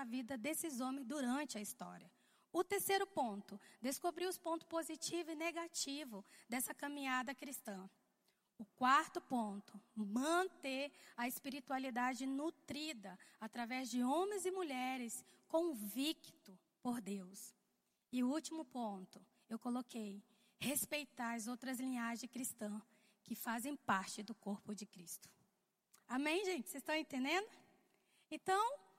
na vida desses homens durante a história. O terceiro ponto, descobrir os pontos positivos e negativos dessa caminhada cristã. O quarto ponto, manter a espiritualidade nutrida através de homens e mulheres convictos por Deus. E o último ponto, eu coloquei respeitar as outras linhagens cristãs que fazem parte do corpo de Cristo. Amém, gente? Vocês estão entendendo? Então,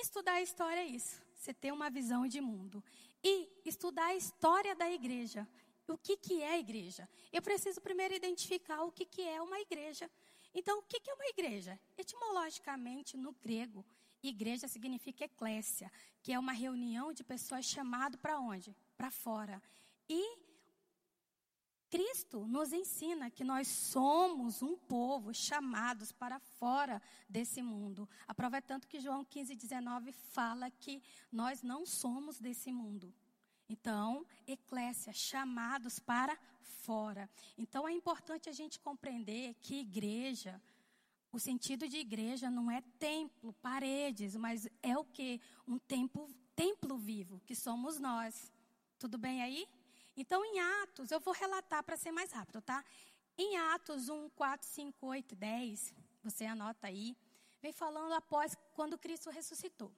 estudar a história é isso. Você ter uma visão de mundo. E estudar a história da igreja. O que, que é a igreja? Eu preciso primeiro identificar o que, que é uma igreja. Então, o que, que é uma igreja? Etimologicamente, no grego, igreja significa eclésia, que é uma reunião de pessoas chamado para onde? Para fora. E Cristo nos ensina que nós somos um povo chamados para fora desse mundo. A prova é que João 15, 19 fala que nós não somos desse mundo. Então, eclésia, chamados para fora. Então, é importante a gente compreender que igreja, o sentido de igreja não é templo, paredes, mas é o que? Um templo, templo vivo, que somos nós. Tudo bem aí? Então, em Atos, eu vou relatar para ser mais rápido, tá? Em Atos 1, 4, 5, 8, 10, você anota aí, vem falando após quando Cristo ressuscitou.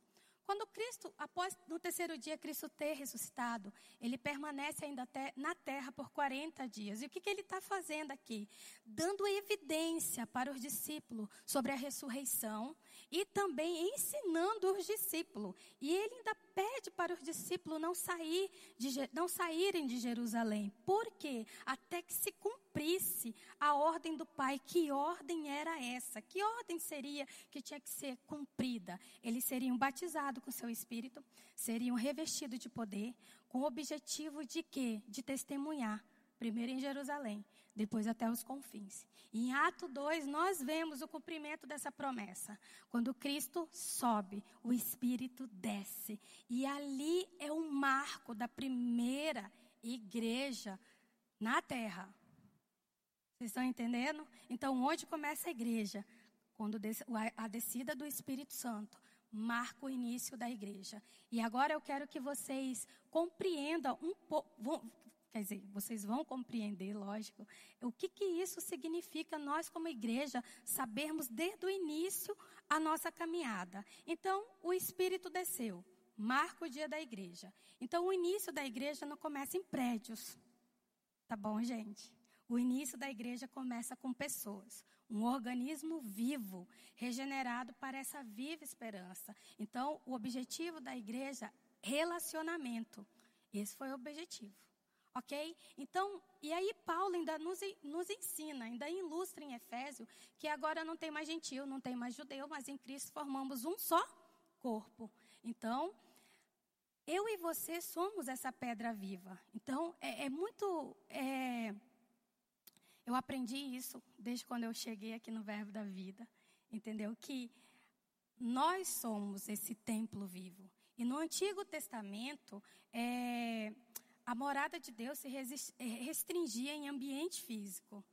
Quando Cristo, após no terceiro dia Cristo ter ressuscitado, ele permanece ainda na terra por 40 dias. E o que, que ele está fazendo aqui? Dando evidência para os discípulos sobre a ressurreição e também ensinando os discípulos. E ele ainda pede para os discípulos não, sair de, não saírem de Jerusalém. Por quê? Até que se cumprisse a ordem do Pai. Que ordem era essa? Que ordem seria que tinha que ser cumprida? Eles seriam batizados com seu Espírito, seriam revestidos de poder, com o objetivo de quê? De testemunhar primeiro em Jerusalém, depois até os confins. Em Ato 2, nós vemos o cumprimento dessa promessa. Quando Cristo sobe, o Espírito desce. E ali é um marco da primeira igreja na terra. Vocês estão entendendo? Então, onde começa a igreja? Quando a descida do Espírito Santo marca o início da igreja. E agora eu quero que vocês compreendam um pouco Quer dizer, vocês vão compreender, lógico, o que, que isso significa nós, como igreja, sabermos desde o início a nossa caminhada. Então, o Espírito desceu, marca o dia da igreja. Então, o início da igreja não começa em prédios. Tá bom, gente? O início da igreja começa com pessoas, um organismo vivo, regenerado para essa viva esperança. Então, o objetivo da igreja, relacionamento. Esse foi o objetivo. Ok? Então, e aí Paulo ainda nos, nos ensina, ainda ilustra em Efésio, que agora não tem mais gentil, não tem mais judeu, mas em Cristo formamos um só corpo. Então, eu e você somos essa pedra viva. Então, é, é muito. É, eu aprendi isso desde quando eu cheguei aqui no Verbo da Vida. Entendeu? Que nós somos esse templo vivo. E no Antigo Testamento, é, a morada de Deus se eh, restringia em ambiente físico.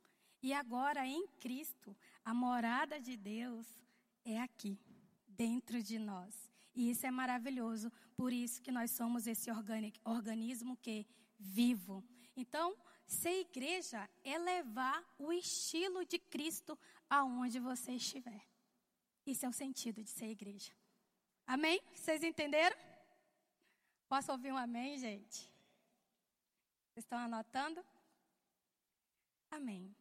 E agora, em Cristo, a morada de Deus é aqui, dentro de nós. E isso é maravilhoso. Por isso que nós somos esse organismo que vivo. Então, ser igreja é levar o estilo de Cristo aonde você estiver. Isso é o sentido de ser igreja. Amém? Vocês entenderam? Posso ouvir um amém, gente? estão anotando? Amém.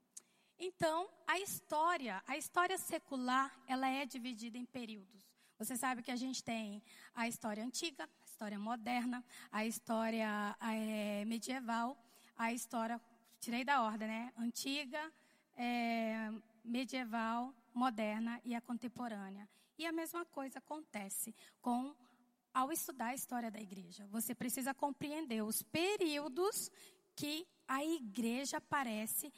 Então, a história, a história secular, ela é dividida em períodos. Você sabe que a gente tem a história antiga, a história moderna, a história é, medieval, a história, tirei da ordem, né? Antiga, é, medieval, moderna e a contemporânea. E a mesma coisa acontece com ao estudar a história da igreja. Você precisa compreender os períodos que a igreja aparece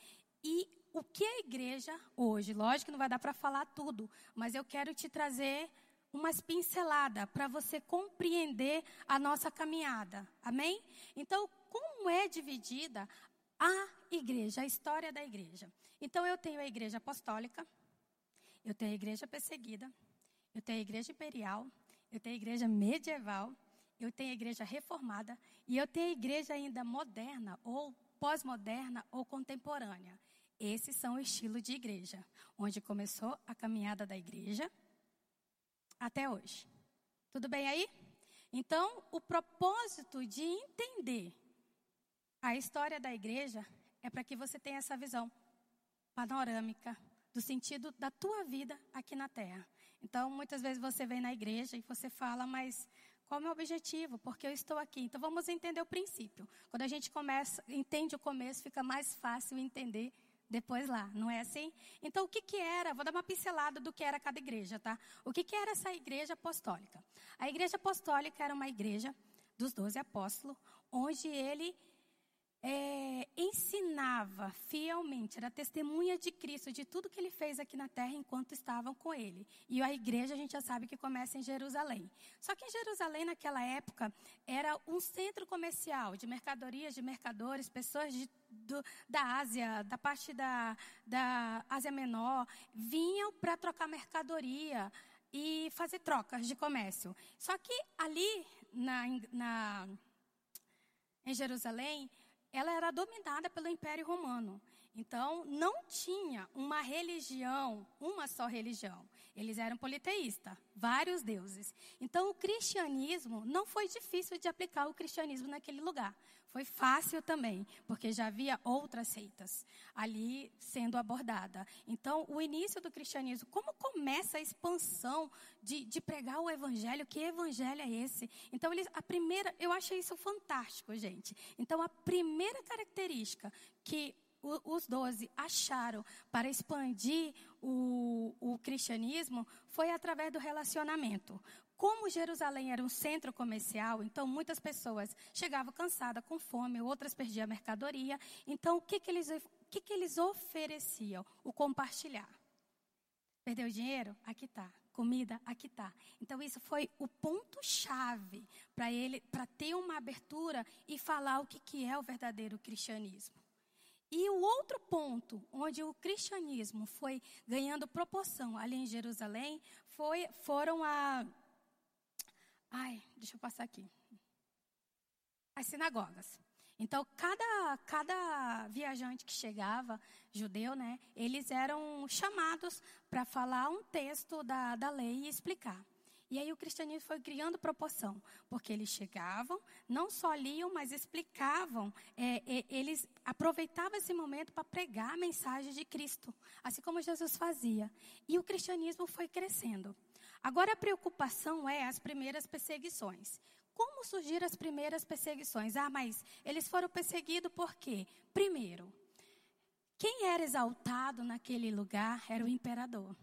e o que a igreja hoje. Lógico que não vai dar para falar tudo, mas eu quero te trazer umas pinceladas para você compreender a nossa caminhada. Amém? Então, como é dividida a igreja, a história da igreja? Então, eu tenho a igreja apostólica, eu tenho a igreja perseguida, eu tenho a igreja imperial eu tenho a igreja medieval, eu tenho a igreja reformada e eu tenho a igreja ainda moderna ou pós-moderna ou contemporânea. Esses são o estilo de igreja, onde começou a caminhada da igreja até hoje. Tudo bem aí? Então, o propósito de entender a história da igreja é para que você tenha essa visão panorâmica do sentido da tua vida aqui na terra. Então, muitas vezes você vem na igreja e você fala, mas qual é o meu objetivo? Porque eu estou aqui. Então, vamos entender o princípio. Quando a gente começa, entende o começo, fica mais fácil entender depois lá, não é assim? Então, o que, que era? Vou dar uma pincelada do que era cada igreja, tá? O que, que era essa igreja apostólica? A igreja apostólica era uma igreja dos doze apóstolos, onde ele é, ensinava fielmente, era testemunha de Cristo, de tudo que ele fez aqui na terra enquanto estavam com ele. E a igreja, a gente já sabe que começa em Jerusalém. Só que em Jerusalém, naquela época, era um centro comercial de mercadorias, de mercadores, pessoas de, do, da Ásia, da parte da, da Ásia Menor, vinham para trocar mercadoria e fazer trocas de comércio. Só que ali, na, na em Jerusalém, ela era dominada pelo Império Romano. Então, não tinha uma religião, uma só religião. Eles eram politeístas, vários deuses. Então, o cristianismo não foi difícil de aplicar o cristianismo naquele lugar. Foi fácil também, porque já havia outras seitas ali sendo abordada. Então, o início do cristianismo, como começa a expansão de, de pregar o evangelho? Que evangelho é esse? Então, a primeira, eu achei isso fantástico, gente. Então, a primeira característica que os doze acharam para expandir o, o cristianismo foi através do relacionamento. Como Jerusalém era um centro comercial, então muitas pessoas chegavam cansadas, com fome, outras perdiam a mercadoria. Então, o que, que, eles, o que, que eles ofereciam? O compartilhar. Perdeu dinheiro? Aqui está. Comida? Aqui está. Então, isso foi o ponto-chave para ele, para ter uma abertura e falar o que, que é o verdadeiro cristianismo. E o outro ponto onde o cristianismo foi ganhando proporção ali em Jerusalém foi, foram a. Ai, deixa eu passar aqui. As sinagogas. Então, cada, cada viajante que chegava, judeu, né, eles eram chamados para falar um texto da, da lei e explicar. E aí o cristianismo foi criando proporção, porque eles chegavam, não só liam, mas explicavam, é, é, eles aproveitavam esse momento para pregar a mensagem de Cristo, assim como Jesus fazia. E o cristianismo foi crescendo. Agora a preocupação é as primeiras perseguições. Como surgiram as primeiras perseguições? Ah, mas eles foram perseguidos por quê? Primeiro, quem era exaltado naquele lugar era o imperador.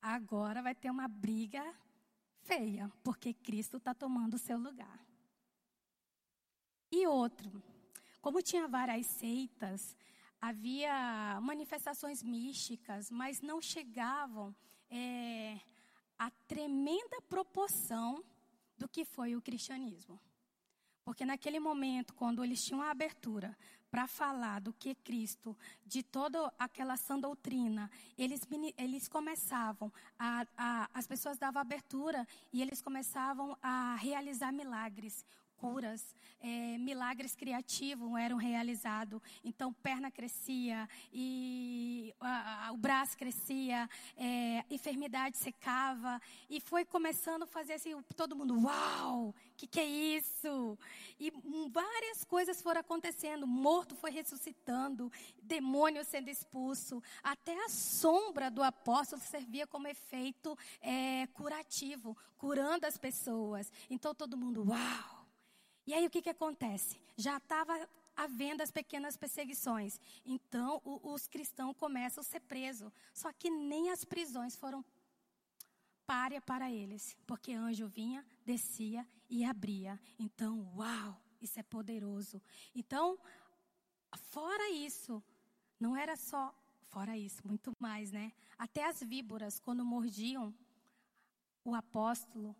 Agora vai ter uma briga feia, porque Cristo está tomando o seu lugar. E outro, como tinha várias seitas, havia manifestações místicas, mas não chegavam é, a tremenda proporção do que foi o cristianismo. Porque naquele momento, quando eles tinham a abertura para falar do que Cristo, de toda aquela sã doutrina, eles, eles começavam, a, a, as pessoas davam abertura e eles começavam a realizar milagres curas, é, milagres criativos eram realizados. Então, perna crescia e a, a, o braço crescia, é, enfermidade secava e foi começando a fazer assim, todo mundo, uau, que que é isso? E várias coisas foram acontecendo, morto foi ressuscitando, demônio sendo expulso, até a sombra do apóstolo servia como efeito é, curativo, curando as pessoas. Então, todo mundo, uau. E aí o que, que acontece? Já estava havendo as pequenas perseguições. Então o, os cristãos começam a ser presos. Só que nem as prisões foram párea para eles. Porque anjo vinha, descia e abria. Então, uau, isso é poderoso. Então, fora isso, não era só. Fora isso, muito mais, né? Até as víboras, quando mordiam o apóstolo,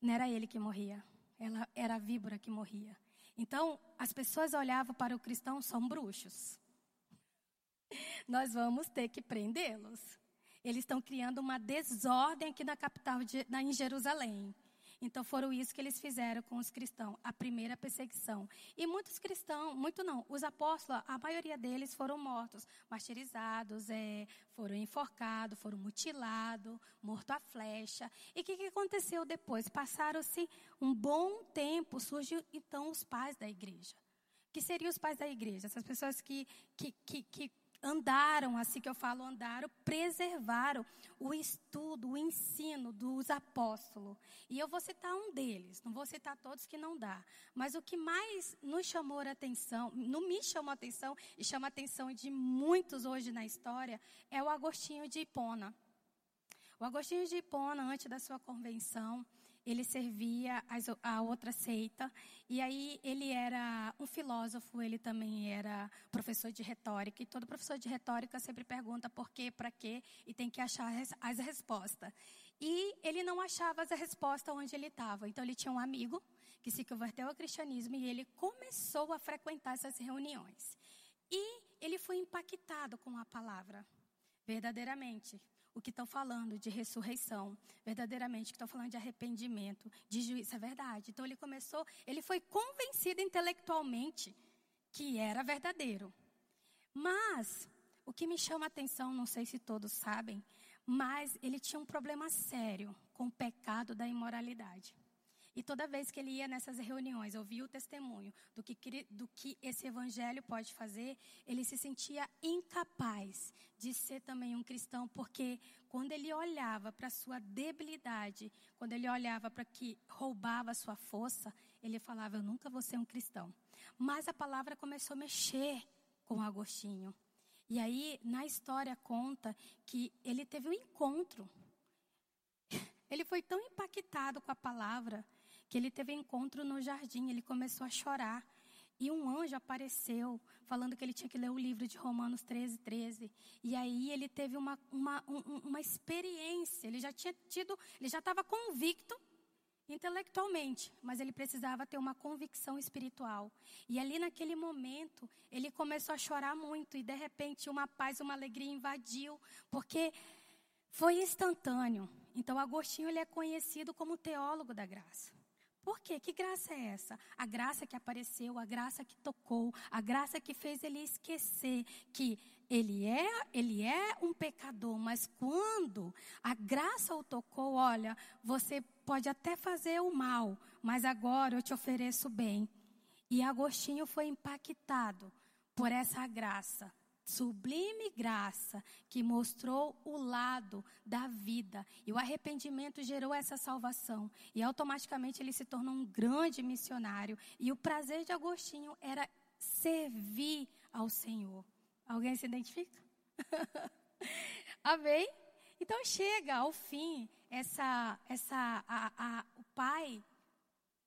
não era ele que morria ela era a víbora que morria. Então, as pessoas olhavam para o cristão, são bruxos. Nós vamos ter que prendê-los. Eles estão criando uma desordem aqui na capital, de, na, em Jerusalém. Então foram isso que eles fizeram com os cristãos, a primeira perseguição. E muitos cristãos, muito não, os apóstolos, a maioria deles foram mortos, martirizados, é, foram enforcados, foram mutilados, mortos à flecha. E o que, que aconteceu depois? Passaram-se um bom tempo, surgiu então os pais da igreja. Que seriam os pais da igreja? Essas pessoas que, que, que, que andaram, assim que eu falo, andaram, preservaram o estudo, o ensino dos apóstolos. E eu vou citar um deles, não vou citar todos que não dá. Mas o que mais nos chamou a atenção, não me chamou a atenção e chama a atenção de muitos hoje na história, é o Agostinho de Hipona. O Agostinho de Hipona, antes da sua convenção, ele servia a outra seita, e aí ele era um filósofo, ele também era professor de retórica, e todo professor de retórica sempre pergunta por quê, para quê, e tem que achar as respostas. E ele não achava as respostas onde ele estava, então ele tinha um amigo que se converteu ao cristianismo e ele começou a frequentar essas reuniões. E ele foi impactado com a palavra, verdadeiramente o que estão falando de ressurreição, verdadeiramente, o que estão falando de arrependimento, de juízo, é verdade. Então ele começou, ele foi convencido intelectualmente que era verdadeiro. Mas, o que me chama a atenção, não sei se todos sabem, mas ele tinha um problema sério com o pecado da imoralidade. E toda vez que ele ia nessas reuniões, ouvia o testemunho do que, do que esse evangelho pode fazer, ele se sentia incapaz de ser também um cristão, porque quando ele olhava para a sua debilidade, quando ele olhava para que roubava a sua força, ele falava: Eu nunca vou ser um cristão. Mas a palavra começou a mexer com Agostinho. E aí, na história, conta que ele teve um encontro. Ele foi tão impactado com a palavra que ele teve um encontro no jardim, ele começou a chorar. E um anjo apareceu, falando que ele tinha que ler o livro de Romanos 13, 13. E aí ele teve uma, uma, uma experiência, ele já tinha tido, ele já estava convicto intelectualmente, mas ele precisava ter uma convicção espiritual. E ali naquele momento, ele começou a chorar muito e de repente uma paz, uma alegria invadiu, porque foi instantâneo. Então Agostinho ele é conhecido como teólogo da graça. Por quê? Que graça é essa? A graça que apareceu, a graça que tocou, a graça que fez ele esquecer que ele é, ele é um pecador, mas quando a graça o tocou, olha, você pode até fazer o mal, mas agora eu te ofereço o bem. E Agostinho foi impactado por essa graça sublime graça que mostrou o lado da vida. E o arrependimento gerou essa salvação. E automaticamente ele se tornou um grande missionário. E o prazer de Agostinho era servir ao Senhor. Alguém se identifica? Amém? Então chega ao fim essa, essa, a, a, o pai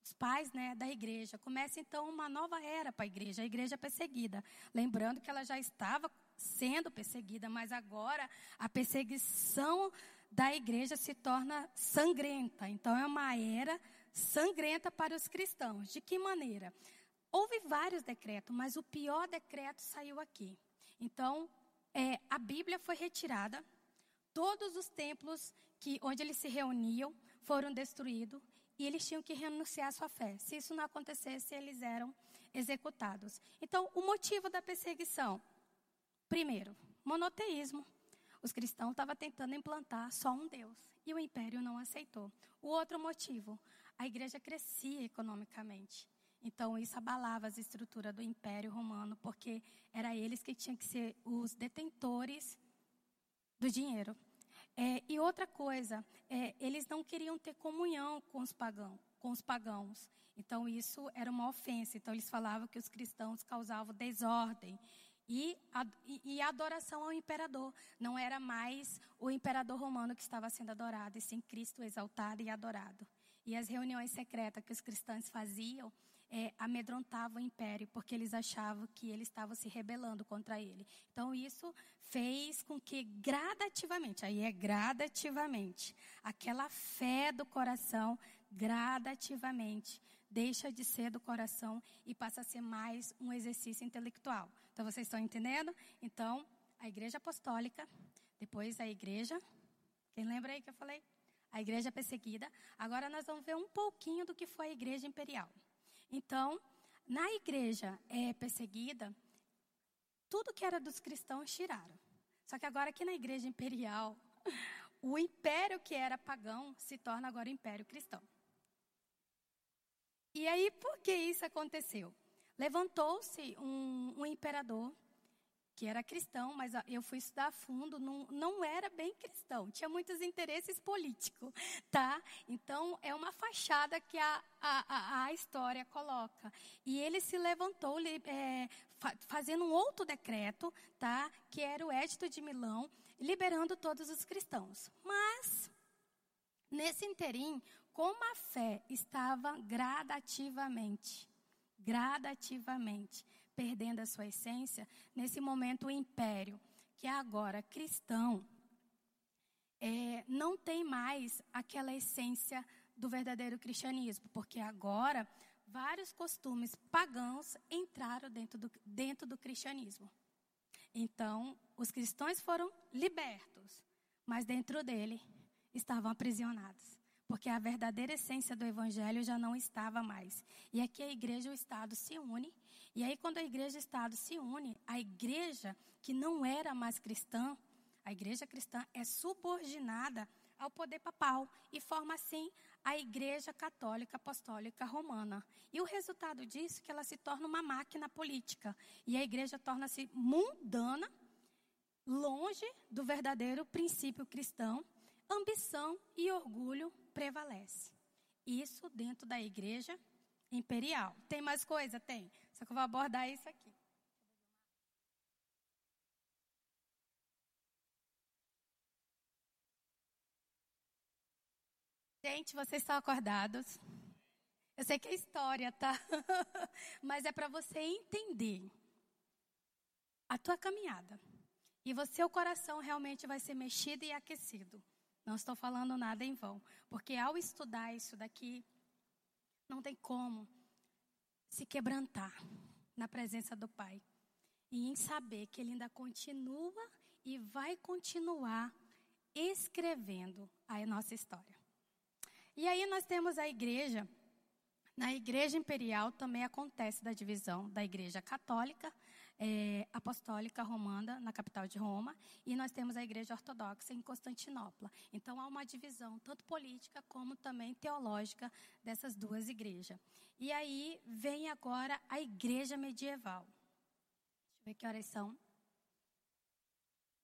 os pais né, da igreja. Começa então uma nova era para a igreja, a igreja perseguida. Lembrando que ela já estava sendo perseguida, mas agora a perseguição da igreja se torna sangrenta. Então é uma era sangrenta para os cristãos. De que maneira? Houve vários decretos, mas o pior decreto saiu aqui. Então, é, a Bíblia foi retirada, todos os templos que, onde eles se reuniam foram destruídos e eles tinham que renunciar à sua fé. Se isso não acontecesse, eles eram executados. Então, o motivo da perseguição? Primeiro, monoteísmo. Os cristãos estavam tentando implantar só um Deus e o império não aceitou. O outro motivo, a igreja crescia economicamente. Então, isso abalava as estruturas do Império Romano, porque era eles que tinham que ser os detentores do dinheiro. É, e outra coisa, é, eles não queriam ter comunhão com os, pagão, com os pagãos. Então, isso era uma ofensa. Então, eles falavam que os cristãos causavam desordem. E e adoração ao imperador. Não era mais o imperador romano que estava sendo adorado, e sim Cristo exaltado e adorado. E as reuniões secretas que os cristãos faziam é, amedrontava o império, porque eles achavam que eles estavam se rebelando contra ele. Então, isso fez com que gradativamente, aí é gradativamente, aquela fé do coração, gradativamente, deixa de ser do coração e passa a ser mais um exercício intelectual. Então, vocês estão entendendo? Então, a igreja apostólica, depois a igreja, quem lembra aí que eu falei? a igreja perseguida. Agora nós vamos ver um pouquinho do que foi a igreja imperial. Então, na igreja é, perseguida, tudo que era dos cristãos tiraram. Só que agora aqui na igreja imperial, o império que era pagão se torna agora império cristão. E aí, por que isso aconteceu? Levantou-se um, um imperador que era cristão, mas eu fui estudar a fundo, não, não era bem cristão, tinha muitos interesses políticos, tá? Então, é uma fachada que a, a, a história coloca. E ele se levantou é, fazendo um outro decreto, tá? Que era o Édito de Milão, liberando todos os cristãos. Mas, nesse interim, como a fé estava gradativamente, gradativamente, perdendo a sua essência, nesse momento o império, que é agora cristão, é, não tem mais aquela essência do verdadeiro cristianismo, porque agora vários costumes pagãos entraram dentro do, dentro do cristianismo. Então, os cristãos foram libertos, mas dentro dele estavam aprisionados. Porque a verdadeira essência do evangelho já não estava mais. E aqui a igreja e o Estado se unem e aí, quando a igreja e Estado se unem, a igreja que não era mais cristã, a igreja cristã é subordinada ao poder papal e forma assim a Igreja Católica Apostólica Romana. E o resultado disso é que ela se torna uma máquina política e a igreja torna-se mundana, longe do verdadeiro princípio cristão. Ambição e orgulho prevalece. Isso dentro da igreja imperial. Tem mais coisa? Tem. Só que eu vou abordar isso aqui. Gente, vocês estão acordados? Eu sei que é história, tá? Mas é para você entender a tua caminhada. E você, o coração realmente vai ser mexido e aquecido. Não estou falando nada em vão. Porque ao estudar isso daqui, não tem como se quebrantar na presença do Pai. E em saber que Ele ainda continua e vai continuar escrevendo a nossa história. E aí nós temos a igreja. Na igreja imperial também acontece da divisão da igreja católica é, apostólica romana, na capital de Roma, e nós temos a igreja ortodoxa em Constantinopla. Então há uma divisão, tanto política como também teológica, dessas duas igrejas. E aí vem agora a igreja medieval. Deixa eu ver que horas são.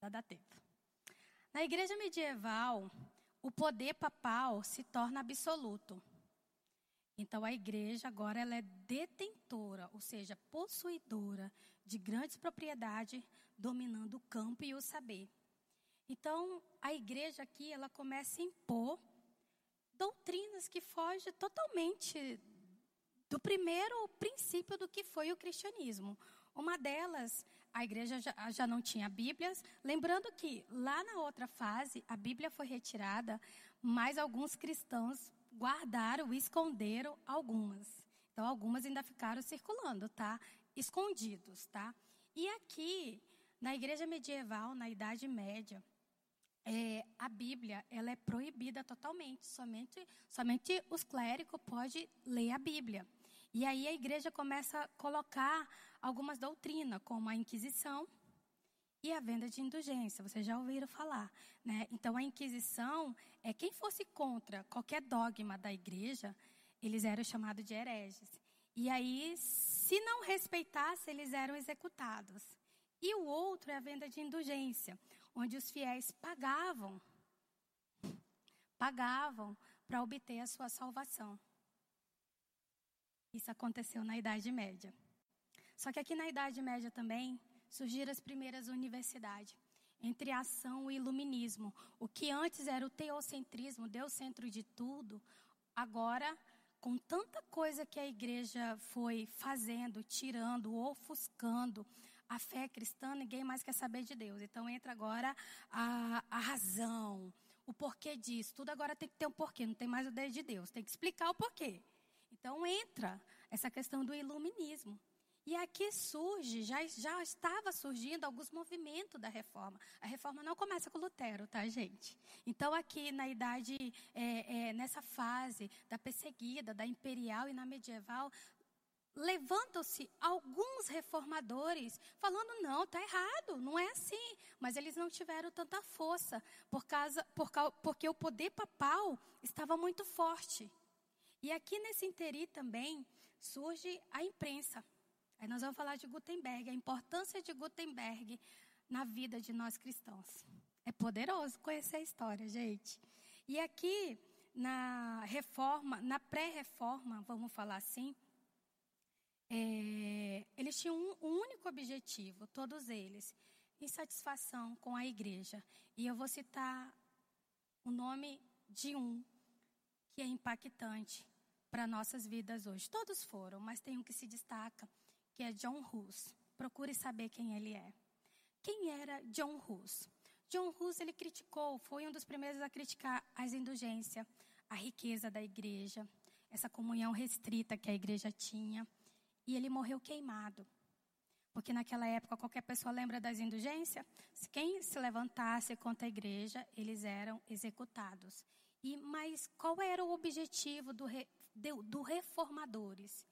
Já dá tempo. Na igreja medieval, o poder papal se torna absoluto. Então a igreja agora ela é detentora, ou seja, possuidora de grandes propriedades, dominando o campo e o saber. Então a igreja aqui ela começa a impor doutrinas que fogem totalmente do primeiro princípio do que foi o cristianismo. Uma delas, a igreja já, já, não tinha Bíblias. Lembrando que lá na outra fase, a Bíblia foi retirada, mas alguns cristãos guardaram, esconderam algumas. Então, algumas ainda ficaram circulando, tá? Escondidos, tá? E aqui, na igreja medieval, na Idade Média, é, a Bíblia ela é proibida totalmente. Somente, somente os clérigos podem ler a Bíblia. E aí a igreja começa a colocar algumas doutrinas, como a Inquisição, e a venda de indulgência, vocês já ouviram falar, né? Então a Inquisição é quem fosse contra qualquer dogma da igreja, eles eram chamados de hereges. E aí, se não respeitasse, eles eram executados. E o outro é a venda de indulgência, onde os fiéis pagavam, pagavam para obter a sua salvação. Isso aconteceu na Idade Média. Só que aqui na Idade Média também surgiram as primeiras universidades, entre a ação e iluminismo. O que antes era o teocentrismo, Deus centro de tudo, agora, com tanta coisa que a igreja foi fazendo, tirando, ofuscando, a fé cristã, ninguém mais quer saber de Deus. Então entra agora a, a razão, o porquê disso. Tudo agora tem que ter um porquê, não tem mais o dedo de Deus. Tem que explicar o porquê. Então entra essa questão do iluminismo. E aqui surge, já, já estava surgindo alguns movimentos da reforma. A reforma não começa com Lutero, tá, gente? Então, aqui na idade, é, é, nessa fase da perseguida, da imperial e na medieval, levantam-se alguns reformadores falando não, está errado, não é assim. Mas eles não tiveram tanta força por causa, por, porque o poder papal estava muito forte. E aqui nesse interi também surge a imprensa. Aí nós vamos falar de Gutenberg, a importância de Gutenberg na vida de nós cristãos. É poderoso conhecer a história, gente. E aqui na reforma, na pré-reforma, vamos falar assim, é, eles tinham um, um único objetivo, todos eles, insatisfação com a igreja. E eu vou citar o nome de um que é impactante para nossas vidas hoje. Todos foram, mas tem um que se destaca, que é John Hus. Procure saber quem ele é. Quem era John Hus? John Hus ele criticou, foi um dos primeiros a criticar as indulgências, a riqueza da igreja, essa comunhão restrita que a igreja tinha, e ele morreu queimado. Porque naquela época qualquer pessoa lembra das indulgências? Quem se levantasse contra a igreja, eles eram executados. E mas qual era o objetivo do, do, do reformadores?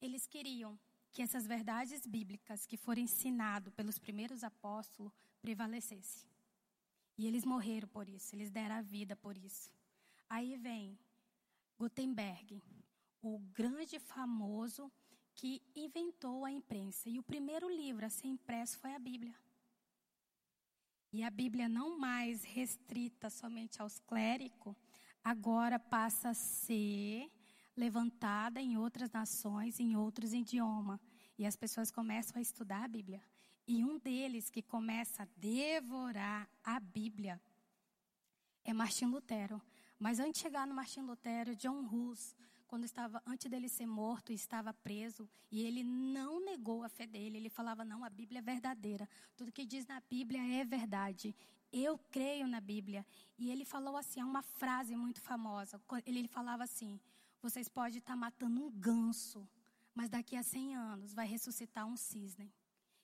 Eles queriam que essas verdades bíblicas que foram ensinadas pelos primeiros apóstolos prevalecessem. E eles morreram por isso, eles deram a vida por isso. Aí vem Gutenberg, o grande famoso que inventou a imprensa. E o primeiro livro a ser impresso foi a Bíblia. E a Bíblia não mais restrita somente aos clérigos, agora passa a ser levantada em outras nações, em outros idiomas. E as pessoas começam a estudar a Bíblia. E um deles que começa a devorar a Bíblia é Martim Lutero. Mas antes de chegar no Martim Lutero, John Hus, quando estava antes dele ser morto, estava preso, e ele não negou a fé dele. Ele falava: "Não, a Bíblia é verdadeira. Tudo que diz na Bíblia é verdade. Eu creio na Bíblia". E ele falou assim, uma frase muito famosa. Ele falava assim: vocês podem estar matando um ganso, mas daqui a 100 anos vai ressuscitar um cisne.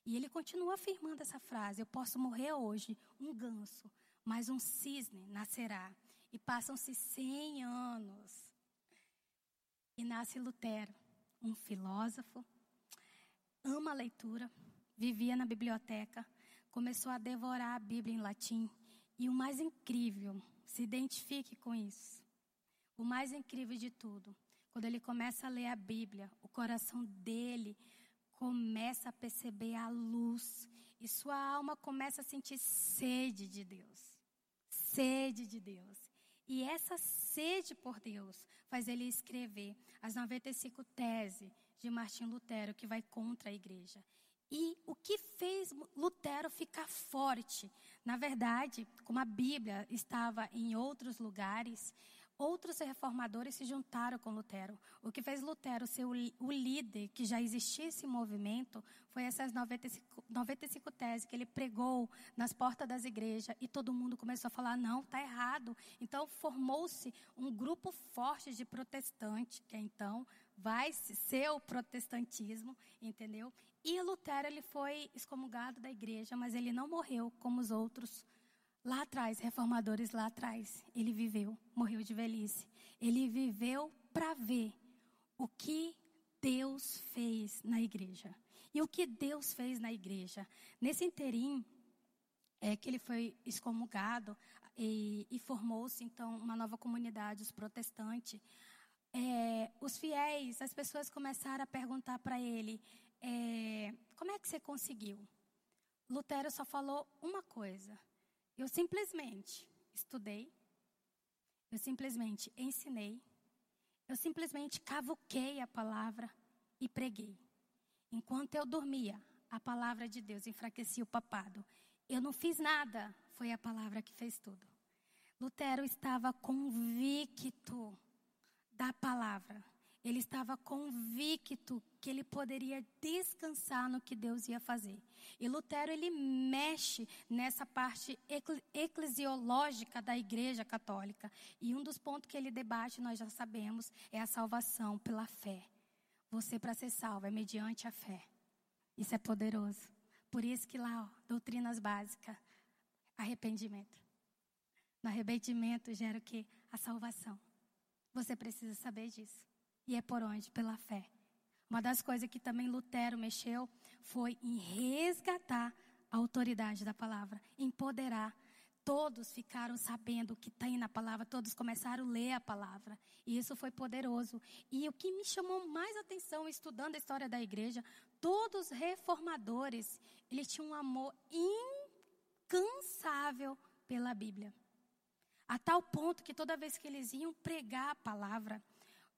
E ele continua afirmando essa frase: Eu posso morrer hoje, um ganso, mas um cisne nascerá. E passam-se 100 anos. E nasce Lutero, um filósofo, ama a leitura, vivia na biblioteca, começou a devorar a Bíblia em latim. E o mais incrível, se identifique com isso. O mais incrível de tudo, quando ele começa a ler a Bíblia, o coração dele começa a perceber a luz e sua alma começa a sentir sede de Deus. Sede de Deus. E essa sede por Deus faz ele escrever as 95 teses de Martim Lutero, que vai contra a igreja. E o que fez Lutero ficar forte? Na verdade, como a Bíblia estava em outros lugares, Outros reformadores se juntaram com Lutero. O que fez Lutero ser o, o líder que já existia esse movimento foi essas 95, 95 teses que ele pregou nas portas das igrejas e todo mundo começou a falar: não, está errado. Então formou-se um grupo forte de protestantes, que então vai ser o protestantismo, entendeu? E Lutero ele foi excomungado da igreja, mas ele não morreu como os outros Lá atrás, reformadores lá atrás, ele viveu, morreu de velhice. Ele viveu para ver o que Deus fez na igreja. E o que Deus fez na igreja. Nesse interim, é que ele foi excomungado e, e formou-se então uma nova comunidade, os protestantes. É, os fiéis, as pessoas começaram a perguntar para ele: é, como é que você conseguiu? Lutero só falou uma coisa: eu simplesmente estudei, eu simplesmente ensinei, eu simplesmente cavuquei a palavra e preguei. Enquanto eu dormia, a palavra de Deus enfraquecia o papado. Eu não fiz nada, foi a palavra que fez tudo. Lutero estava convicto da palavra. Ele estava convicto que ele poderia descansar no que Deus ia fazer. E Lutero ele mexe nessa parte eclesiológica da Igreja Católica. E um dos pontos que ele debate, nós já sabemos, é a salvação pela fé. você para ser salvo é mediante a fé. Isso é poderoso. Por isso que lá, ó, doutrinas básicas, arrependimento. No arrependimento gera o quê? A salvação. Você precisa saber disso. E é por onde? Pela fé. Uma das coisas que também Lutero mexeu foi em resgatar a autoridade da palavra, empoderar. Todos ficaram sabendo o que tem na palavra, todos começaram a ler a palavra. E isso foi poderoso. E o que me chamou mais atenção estudando a história da igreja, todos os reformadores, eles tinham um amor incansável pela Bíblia. A tal ponto que toda vez que eles iam pregar a palavra,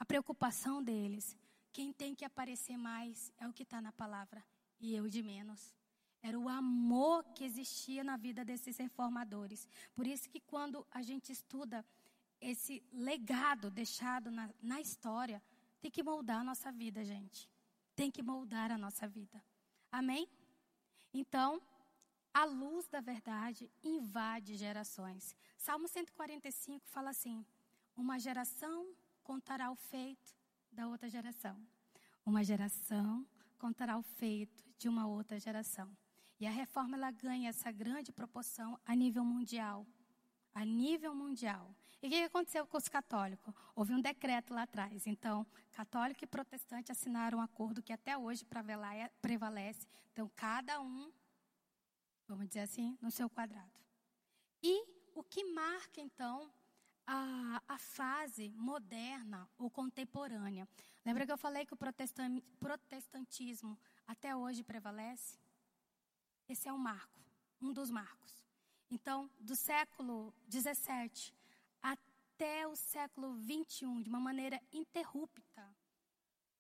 a preocupação deles, quem tem que aparecer mais é o que está na palavra e eu de menos. Era o amor que existia na vida desses reformadores. Por isso que quando a gente estuda esse legado deixado na, na história, tem que moldar a nossa vida, gente. Tem que moldar a nossa vida. Amém? Então, a luz da verdade invade gerações. Salmo 145 fala assim: Uma geração contará o feito da outra geração. Uma geração contará o feito de uma outra geração. E a reforma ela ganha essa grande proporção a nível mundial. A nível mundial. E o que aconteceu com os católicos? Houve um decreto lá atrás. Então, católico e protestante assinaram um acordo que até hoje prevalece. Então, cada um, vamos dizer assim, no seu quadrado. E o que marca, então, a, a fase moderna ou contemporânea? Lembra que eu falei que o protestantismo até hoje prevalece? Esse é um marco, um dos marcos. Então, do século 17 até o século 21, de uma maneira interrupta,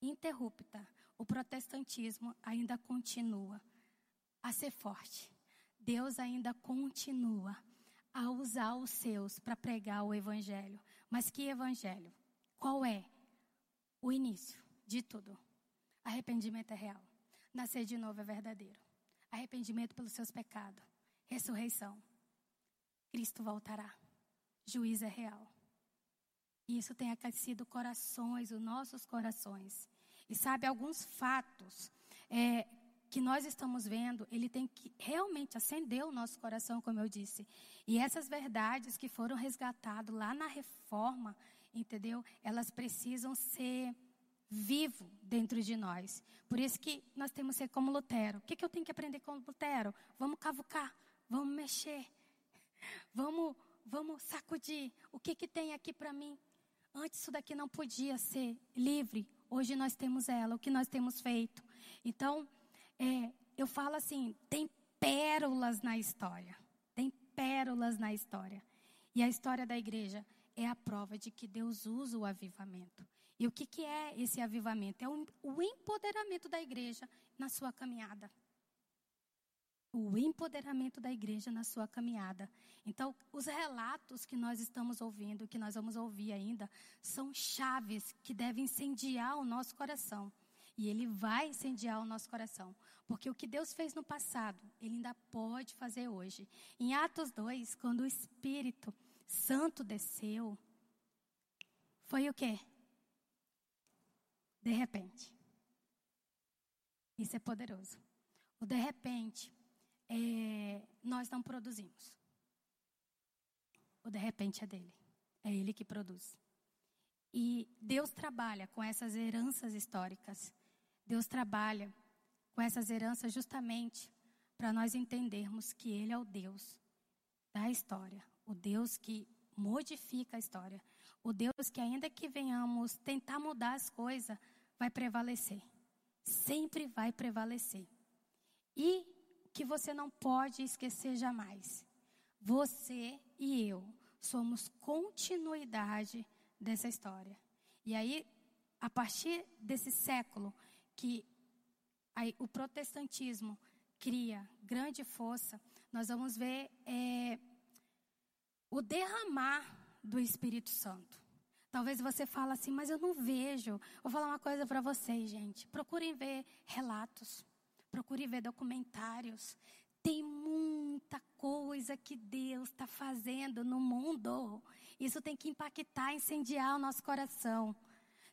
interrupta, o protestantismo ainda continua a ser forte. Deus ainda continua a usar os seus para pregar o evangelho. Mas que evangelho? Qual é? O início de tudo. Arrependimento é real. Nascer de novo é verdadeiro arrependimento pelos seus pecados, ressurreição. Cristo voltará. Juízo é real. E isso tem aquecido corações, os nossos corações. E sabe, alguns fatos é, que nós estamos vendo, ele tem que realmente acender o nosso coração, como eu disse. E essas verdades que foram resgatadas lá na reforma, entendeu? Elas precisam ser vivo dentro de nós. Por isso que nós temos que ser como Lutero. O que, que eu tenho que aprender com Lutero? Vamos cavucar, vamos mexer, vamos, vamos sacudir. O que, que tem aqui para mim? Antes isso daqui não podia ser livre. Hoje nós temos ela, o que nós temos feito. Então, é, eu falo assim: tem pérolas na história. Tem pérolas na história. E a história da igreja é a prova de que Deus usa o avivamento. E o que, que é esse avivamento? É o, empoderamento da igreja na sua caminhada. O empoderamento da igreja na sua caminhada. Então, os relatos que nós estamos ouvindo, que nós vamos ouvir ainda, são chaves que devem incendiar o nosso coração. E ele vai incendiar o nosso coração. Porque o que Deus fez no passado, ele ainda pode fazer hoje. Em Atos 2, quando o Espírito Santo desceu, foi o quê? de repente. Isso é poderoso. O de repente, é, nós não produzimos. O de repente é dele. É ele que produz. E Deus trabalha com essas heranças históricas. Deus trabalha com essas heranças justamente para nós entendermos que Ele é o Deus da história, o Deus que modifica a história, o Deus que, ainda que venhamos tentar mudar as coisas, vai prevalecer. Sempre vai prevalecer. E que você não pode esquecer jamais. Você e eu somos continuidade dessa história. E aí, a partir desse século que o protestantismo cria grande força, nós vamos ver é, o derramar do Espírito Santo. Talvez você fale assim, mas eu não vejo. Vou falar uma coisa para vocês, gente. Procurem ver relatos. Procurem ver documentários. Tem muita coisa que Deus está fazendo no mundo. Isso tem que impactar, incendiar o nosso coração.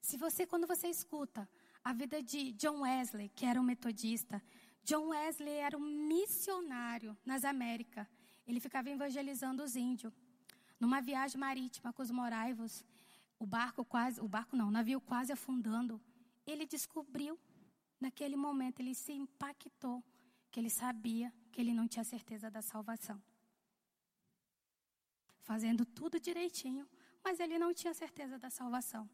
Se você, quando você escuta a vida de John Wesley, que era um metodista. John Wesley era um missionário nas Américas. Ele ficava evangelizando os índios. Numa viagem marítima com os moraivos, o barco quase, o barco não, o navio quase afundando, ele descobriu, naquele momento, ele se impactou, que ele sabia que ele não tinha certeza da salvação. Fazendo tudo direitinho, mas ele não tinha certeza da salvação.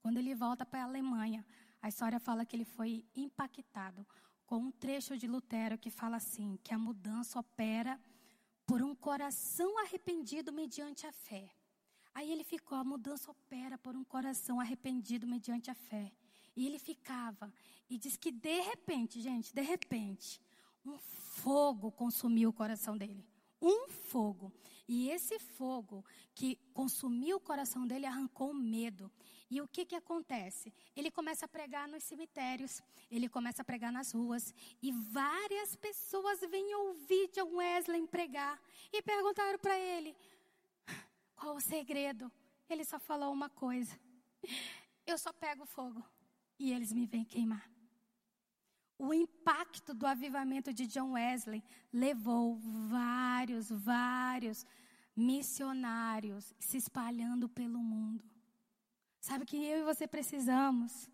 Quando ele volta para a Alemanha, a história fala que ele foi impactado com um trecho de Lutero que fala assim: que a mudança opera por um coração arrependido mediante a fé. Aí ele ficou, a mudança opera por um coração arrependido mediante a fé. E ele ficava, e diz que de repente, gente, de repente, um fogo consumiu o coração dele. Um fogo. E esse fogo que consumiu o coração dele arrancou o medo. E o que, que acontece? Ele começa a pregar nos cemitérios, ele começa a pregar nas ruas, e várias pessoas vêm ouvir John Wesley pregar e perguntaram para ele: qual o segredo? Ele só falou uma coisa: eu só pego fogo e eles me vêm queimar. O impacto do avivamento de John Wesley levou vários, vários missionários se espalhando pelo mundo. Sabe que eu e você precisamos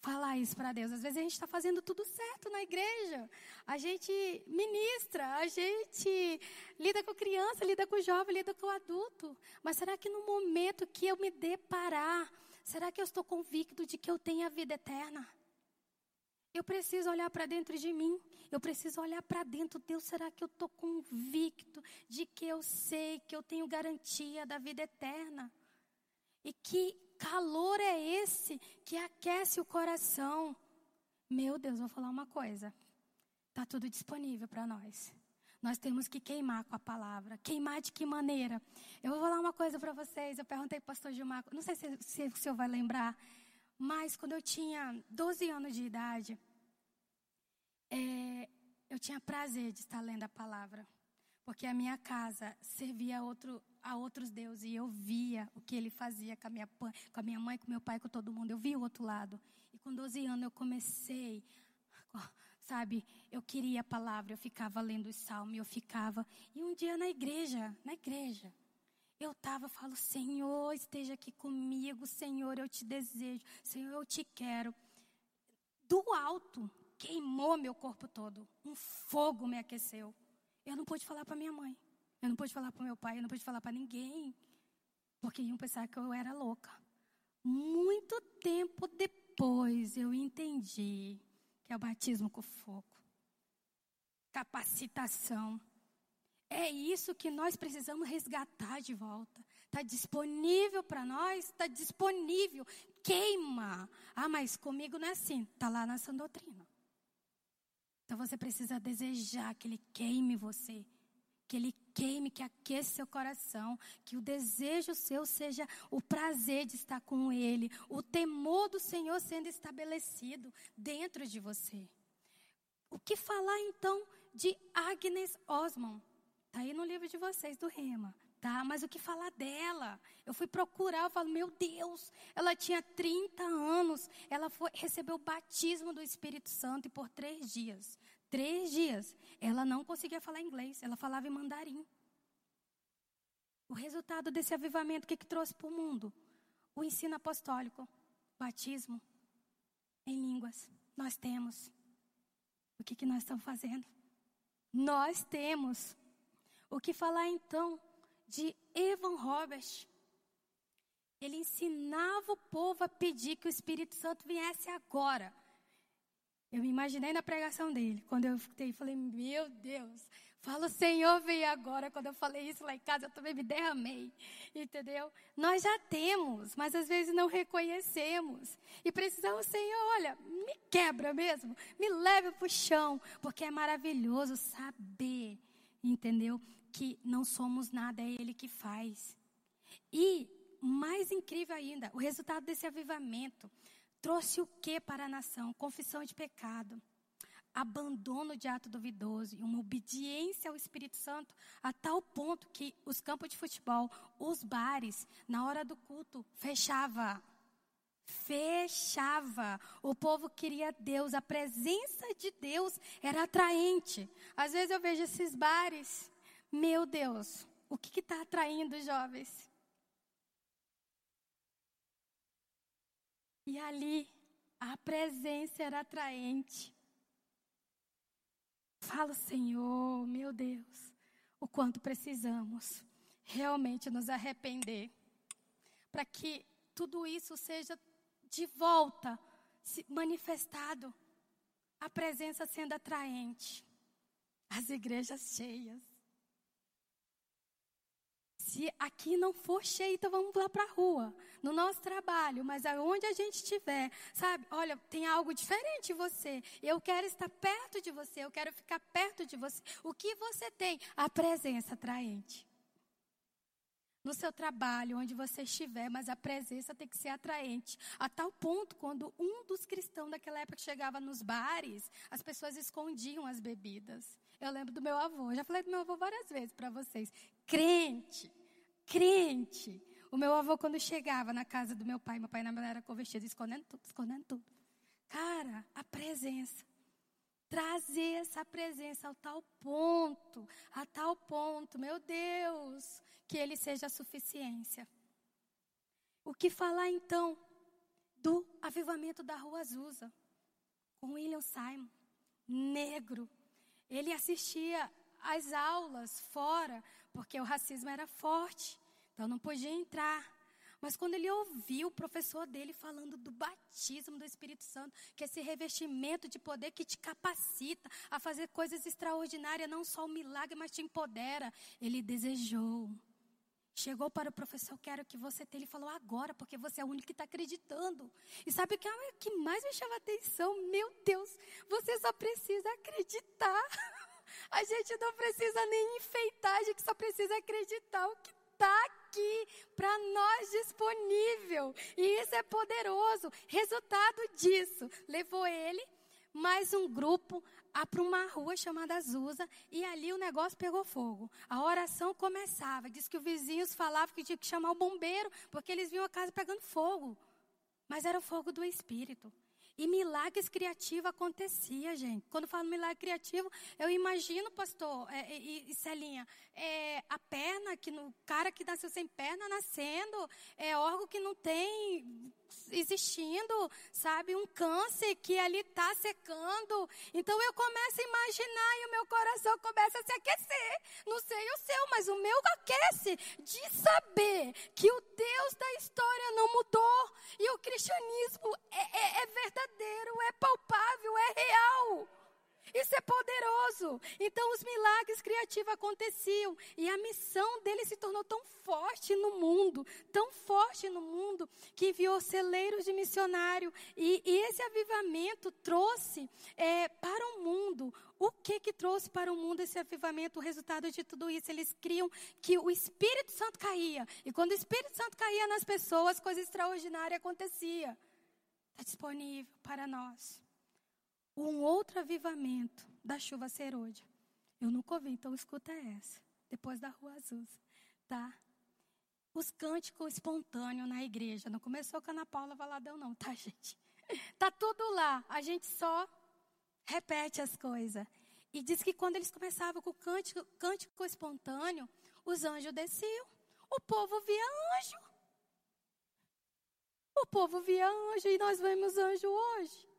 falar isso para Deus. Às vezes a gente está fazendo tudo certo na igreja. A gente ministra, a gente lida com criança, lida com jovem, lida com adulto. Mas será que no momento que eu me deparar, será que eu estou convicto de que eu tenho a vida eterna? Eu preciso olhar para dentro de mim. Eu preciso olhar para dentro. Deus, será que eu estou convicto de que eu sei que eu tenho garantia da vida eterna? E que calor é esse que aquece o coração? Meu Deus, vou falar uma coisa. Está tudo disponível para nós. Nós temos que queimar com a palavra. Queimar de que maneira? Eu vou falar uma coisa para vocês. Eu perguntei para o pastor Gilmar, não sei se, se o senhor vai lembrar. Mas quando eu tinha 12 anos de idade, é, eu tinha prazer de estar lendo a palavra. Porque a minha casa servia a, outro, a outros deuses e eu via o que ele fazia com a, minha, com a minha mãe, com meu pai, com todo mundo. Eu via o outro lado. E com 12 anos eu comecei, sabe, eu queria a palavra, eu ficava lendo os salmos, eu ficava. E um dia na igreja, na igreja, eu estava, falo, Senhor, esteja aqui comigo, Senhor, eu te desejo, Senhor, eu te quero. Do alto, queimou meu corpo todo. Um fogo me aqueceu. Eu não pude falar para minha mãe. Eu não pude falar para meu pai. Eu não pude falar para ninguém. Porque iam pensar que eu era louca. Muito tempo depois eu entendi que é o batismo com fogo. Capacitação. É isso que nós precisamos resgatar de volta. Está disponível para nós? Está disponível. Queima. Ah, mas comigo não é assim. Está lá na doutrina. Então você precisa desejar que Ele queime você. Que Ele queime, que aqueça seu coração. Que o desejo seu seja o prazer de estar com Ele. O temor do Senhor sendo estabelecido dentro de você. O que falar então de Agnes Osmond? Está aí no livro de vocês, do Rema. Tá, mas o que falar dela? Eu fui procurar, eu falo, meu Deus, ela tinha 30 anos, ela foi, recebeu o batismo do Espírito Santo e por três dias, três dias, ela não conseguia falar inglês, ela falava em mandarim. O resultado desse avivamento, o que, que trouxe para o mundo? O ensino apostólico, batismo em línguas. Nós temos. O que, que nós estamos fazendo? Nós temos. O que falar então de Evan Robert? Ele ensinava o povo a pedir que o Espírito Santo viesse agora. Eu me imaginei na pregação dele, quando eu escutei, falei, meu Deus, fala o Senhor veio agora. Quando eu falei isso lá em casa, eu também me derramei, entendeu? Nós já temos, mas às vezes não reconhecemos. E precisamos, Senhor, olha, me quebra mesmo, me leve para o chão, porque é maravilhoso saber, entendeu? que não somos nada, é Ele que faz. E, mais incrível ainda, o resultado desse avivamento trouxe o que para a nação? Confissão de pecado, abandono de ato duvidoso e uma obediência ao Espírito Santo a tal ponto que os campos de futebol, os bares, na hora do culto, fechava. fechava. O povo queria Deus, a presença de Deus era atraente. Às vezes eu vejo esses bares, meu Deus, o que está atraindo os jovens? E ali, a presença era atraente. Fala, Senhor, meu Deus, o quanto precisamos realmente nos arrepender, para que tudo isso seja de volta manifestado, a presença sendo atraente, as igrejas cheias. Se aqui não for cheio, então vamos lá para a rua, no nosso trabalho, mas aonde a gente estiver, sabe? Olha, tem algo diferente em você. Eu quero estar perto de você, eu quero ficar perto de você. O que você tem? A presença atraente no seu trabalho, onde você estiver, mas a presença tem que ser atraente. A tal ponto, quando um dos cristãos daquela época chegava nos bares, as pessoas escondiam as bebidas. Eu lembro do meu avô, já falei do meu avô várias vezes para vocês. Crente, crente. O meu avô, quando chegava na casa do meu pai, meu pai não era convertido, escondendo tudo, escondendo tudo. Cara, a presença trazer essa presença ao tal ponto, a tal ponto, meu Deus, que ele seja a suficiência. O que falar então do avivamento da Rua Azusa, com William Simon, negro. Ele assistia às aulas fora, porque o racismo era forte, então não podia entrar. Mas quando ele ouviu o professor dele falando do batismo do Espírito Santo, que é esse revestimento de poder que te capacita a fazer coisas extraordinárias, não só o milagre, mas te empodera, ele desejou. Chegou para o professor, quero que você tenha. Ele falou agora, porque você é o único que está acreditando. E sabe o que, o que mais me chama a atenção? Meu Deus, você só precisa acreditar. A gente não precisa nem enfeitar, a gente só precisa acreditar o que está aqui para nós disponível. E isso é poderoso. Resultado disso, levou ele mais um grupo para uma rua chamada Azusa e ali o negócio pegou fogo. A oração começava. Diz que os vizinhos falavam que tinha que chamar o bombeiro porque eles viam a casa pegando fogo. Mas era o fogo do Espírito. E milagres criativos acontecia, gente. Quando eu falo milagre criativo, eu imagino, pastor é, e, e Celinha, é, a perna, que no cara que nasceu sem perna nascendo, é órgão que não tem existindo, sabe, um câncer que ali está secando. Então eu começo a imaginar e o meu coração começa a se aquecer. Não sei o seu, mas o meu aquece de saber que o Deus da história não mudou e o cristianismo é, é, é verdadeiro, é palpável, é real. Isso é poderoso. Então os milagres criativos aconteciam e a missão dele se tornou tão forte no mundo, tão forte no mundo, que enviou celeiros de missionário. E, e esse avivamento trouxe é, para o mundo. O que que trouxe para o mundo esse avivamento? O resultado de tudo isso, eles criam que o Espírito Santo caía. E quando o Espírito Santo caía nas pessoas, coisa extraordinária acontecia. Está disponível para nós um outro avivamento da chuva serôdia. Eu nunca ouvi, então escuta essa. Depois da Rua Azul, tá? Os cânticos espontâneos na igreja. Não começou com a Ana Paula Valadão, não, tá, gente? Tá tudo lá. A gente só repete as coisas. E diz que quando eles começavam com o cântico, cântico espontâneo, os anjos desciam. O povo via anjo. O povo via anjo e nós vemos anjo hoje.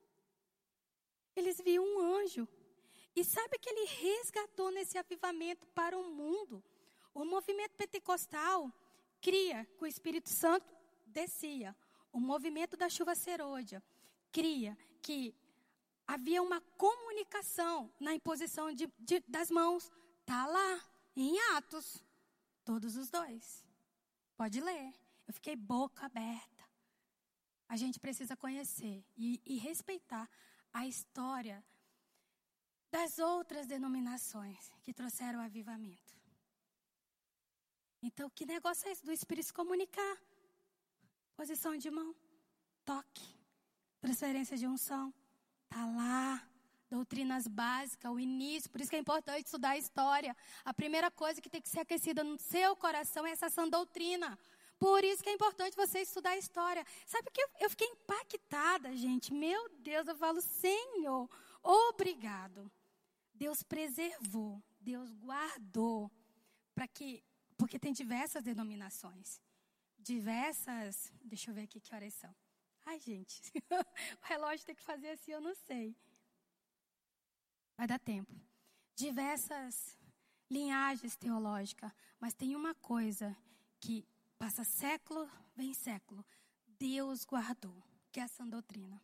Eles viam um anjo. E sabe que ele resgatou nesse avivamento para o mundo. O movimento pentecostal cria que o Espírito Santo descia. O movimento da chuva serôdia cria que havia uma comunicação na imposição de, de, das mãos. Está lá, em Atos. Todos os dois. Pode ler. Eu fiquei boca aberta. A gente precisa conhecer e, e respeitar a história das outras denominações que trouxeram avivamento. Então, que negócio é esse do Espírito se comunicar? Posição de mão, toque, transferência de unção, tá lá. Doutrinas básicas, o início, por isso que é importante estudar a história. A primeira coisa que tem que ser aquecida no seu coração é essa sã doutrina. Por isso que é importante você estudar a história. Sabe que eu, eu fiquei impactada, gente. Meu Deus, eu falo, Senhor, obrigado. Deus preservou, Deus guardou para que, porque tem diversas denominações, diversas, deixa eu ver aqui que horas são. Ai, gente, o relógio tem que fazer assim, eu não sei. Vai dar tempo. Diversas linhagens teológicas, mas tem uma coisa que passa século, vem século. Deus guardou, que é essa doutrina.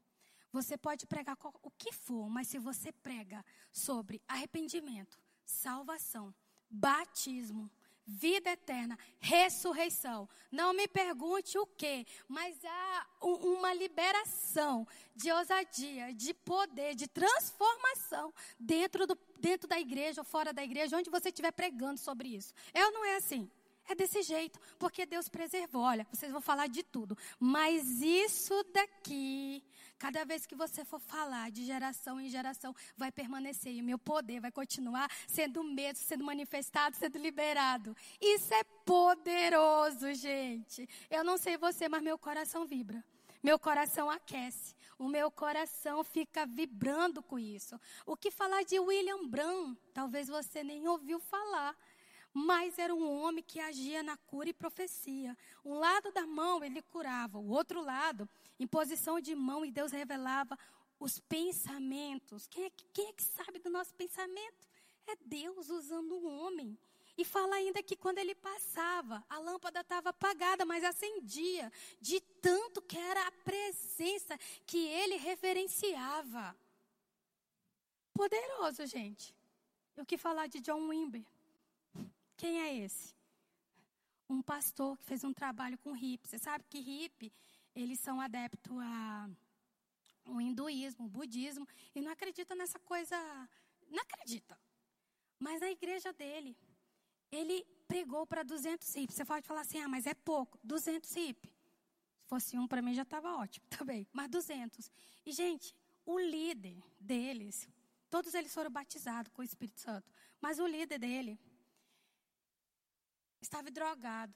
Você pode pregar o que for, mas se você prega sobre arrependimento, salvação, batismo, vida eterna, ressurreição. Não me pergunte o que, mas há uma liberação de ousadia, de poder, de transformação dentro, do, dentro da igreja ou fora da igreja, onde você estiver pregando sobre isso. É ou não é assim? É desse jeito, porque Deus preservou. Olha, vocês vão falar de tudo, mas isso daqui, cada vez que você for falar de geração em geração, vai permanecer e o meu poder vai continuar sendo o mesmo, sendo manifestado, sendo liberado. Isso é poderoso, gente. Eu não sei você, mas meu coração vibra. Meu coração aquece. O meu coração fica vibrando com isso. O que falar de William Brown? Talvez você nem ouviu falar mas era um homem que agia na cura e profecia. Um lado da mão ele curava, o outro lado, em posição de mão, e Deus revelava os pensamentos. Quem é, quem é que sabe do nosso pensamento? É Deus usando um homem. E fala ainda que quando ele passava, a lâmpada estava apagada, mas acendia, de tanto que era a presença que ele referenciava. Poderoso, gente. O que falar de John Wimber? Quem é esse? Um pastor que fez um trabalho com hippie. Você sabe que hippie, eles são adeptos a o hinduísmo, o budismo, e não acredita nessa coisa, não acredita. Mas a igreja dele, ele pregou para 200 hippies. Você pode falar assim, ah, mas é pouco, 200 hippies. Se fosse um, para mim já estava ótimo também, mas 200. E, gente, o líder deles, todos eles foram batizados com o Espírito Santo, mas o líder dele, estava drogado,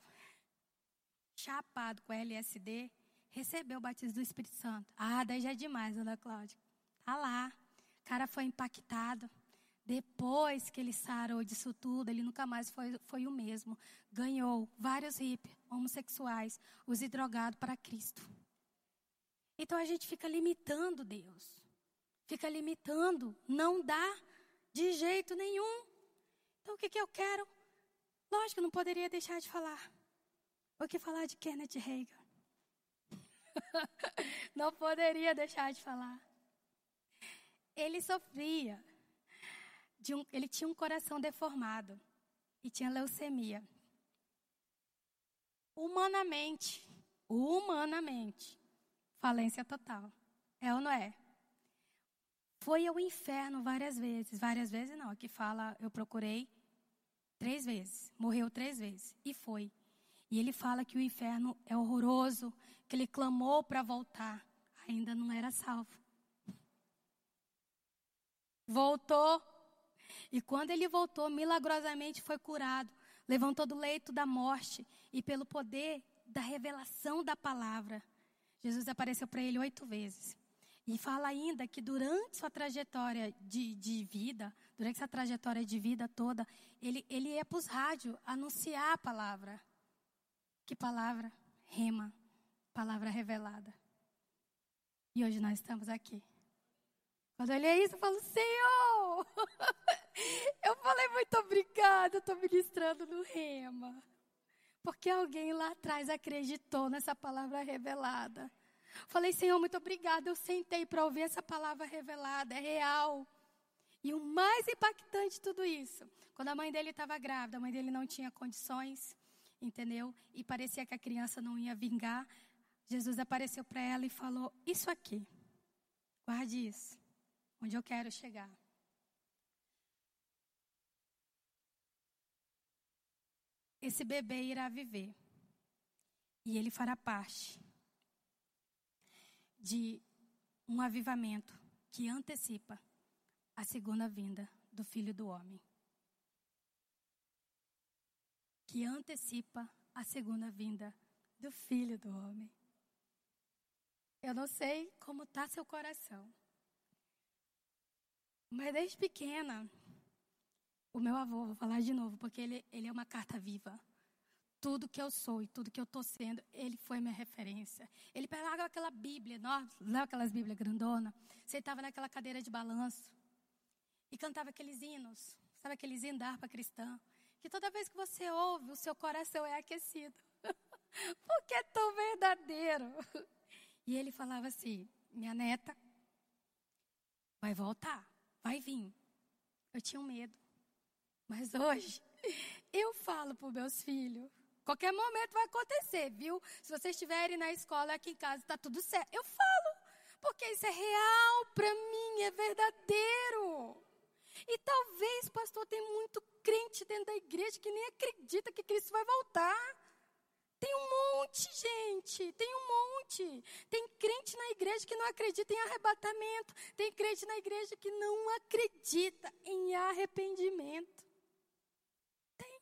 chapado com LSD, recebeu o batismo do Espírito Santo. Ah, daí já é demais, Ana Cláudia. Tá lá. O cara foi impactado. Depois que ele sarou disso tudo, ele nunca mais foi, foi o mesmo. Ganhou vários hippies, homossexuais, os drogados para Cristo. Então a gente fica limitando Deus. Fica limitando. Não dá de jeito nenhum. Então o que, que eu quero? Lógico, não poderia deixar de falar. O que falar de Kenneth Reagan? não poderia deixar de falar. Ele sofria. Um, ele tinha um coração deformado e tinha leucemia. Humanamente, humanamente, falência total. É ou não é? Foi ao inferno várias vezes. Várias vezes não, aqui fala, eu procurei Três vezes. Morreu três vezes. E foi. E ele fala que o inferno é horroroso, que ele clamou para voltar. Ainda não era salvo. Voltou. E quando ele voltou, milagrosamente foi curado. Levantou do leito da morte. E pelo poder da revelação da palavra, Jesus apareceu para ele oito vezes. E fala ainda que durante sua trajetória de, de vida, durante essa trajetória de vida toda, ele, ele ia para os rádios anunciar a palavra. Que palavra? Rema. Palavra revelada. E hoje nós estamos aqui. Quando eu olhei isso, eu falo, Senhor! eu falei, muito obrigada, eu estou ministrando no rema. Porque alguém lá atrás acreditou nessa palavra revelada. Falei, Senhor, muito obrigada. Eu sentei para ouvir essa palavra revelada, é real. E o mais impactante de tudo isso, quando a mãe dele estava grávida, a mãe dele não tinha condições, entendeu? E parecia que a criança não ia vingar. Jesus apareceu para ela e falou: Isso aqui, guarde isso, onde eu quero chegar. Esse bebê irá viver e ele fará parte de um avivamento que antecipa a segunda vinda do Filho do Homem. Que antecipa a segunda vinda do Filho do Homem. Eu não sei como está seu coração. Mas desde pequena, o meu avô, vou falar de novo, porque ele, ele é uma carta viva. Tudo que eu sou e tudo que eu estou sendo, ele foi minha referência. Ele pegava aquela Bíblia, não aquelas Bíblias grandona, sentava naquela cadeira de balanço e cantava aqueles hinos, sabe aqueles hinos da harpa cristã, que toda vez que você ouve, o seu coração é aquecido. porque é tão verdadeiro. E ele falava assim: minha neta vai voltar, vai vir. Eu tinha um medo. Mas hoje, eu falo para meus filhos: qualquer momento vai acontecer, viu? Se vocês estiverem na escola aqui em casa, está tudo certo. Eu falo, porque isso é real para mim, é verdadeiro. E talvez, pastor, tem muito crente dentro da igreja que nem acredita que Cristo vai voltar. Tem um monte, gente, tem um monte. Tem crente na igreja que não acredita em arrebatamento. Tem crente na igreja que não acredita em arrependimento. Tem.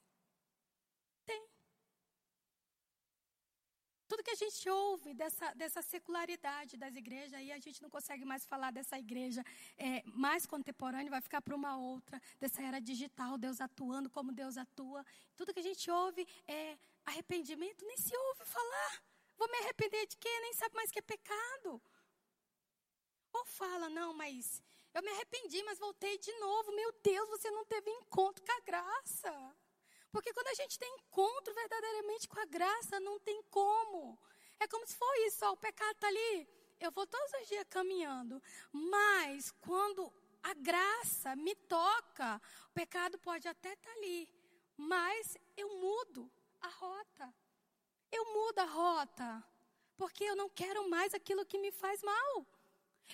Tem. Tudo que a gente ouve dessa, dessa secularidade das igrejas, aí a gente não consegue mais falar dessa igreja é, mais contemporânea, vai ficar para uma outra, dessa era digital, Deus atuando como Deus atua. Tudo que a gente ouve é Arrependimento nem se ouve falar. Vou me arrepender de quê? Nem sabe mais que é pecado. Ou fala, não, mas eu me arrependi, mas voltei de novo. Meu Deus, você não teve encontro com a graça. Porque quando a gente tem encontro verdadeiramente com a graça, não tem como. É como se for isso, ó, o pecado está ali. Eu vou todos os dias caminhando. Mas quando a graça me toca, o pecado pode até estar tá ali. Mas eu mudo a rota. Eu mudo a rota. Porque eu não quero mais aquilo que me faz mal.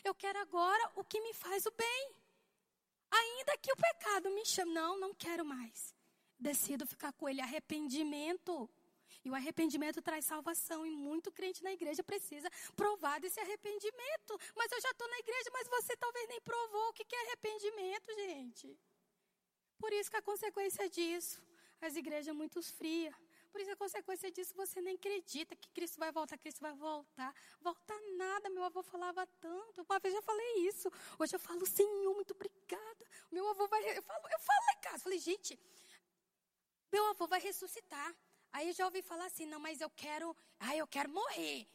Eu quero agora o que me faz o bem. Ainda que o pecado me chame, não, não quero mais. Decido ficar com ele. Arrependimento. E o arrependimento traz salvação. E muito crente na igreja precisa provar desse arrependimento. Mas eu já estou na igreja, mas você talvez nem provou o que é arrependimento, gente. Por isso que a consequência disso, as igrejas muito frias. Por isso, a consequência disso, você nem acredita que Cristo vai voltar, Cristo vai voltar. Voltar nada, meu avô falava tanto. Uma vez eu falei isso. Hoje eu falo, Senhor, muito obrigada. Meu avô vai. Eu falo, eu falo lá em casa. Falei, gente, meu avô vai ressuscitar. Aí já ouvi falar assim, não, mas eu quero. Ah, eu quero morrer.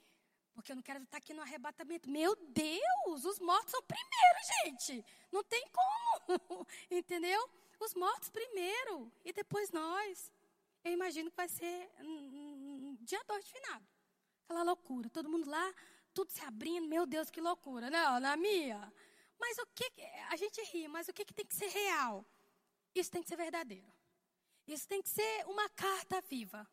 Porque eu não quero estar aqui no arrebatamento. Meu Deus, os mortos são primeiro, gente. Não tem como. Entendeu? Os mortos primeiro. E depois nós eu imagino que vai ser um, dia 2 de finado. Aquela loucura, todo mundo lá, tudo se abrindo, meu Deus, que loucura, né? Na minha. Mas o que, a gente ri, mas o que, que tem que ser real? Isso tem que ser verdadeiro. Isso tem que ser uma carta viva.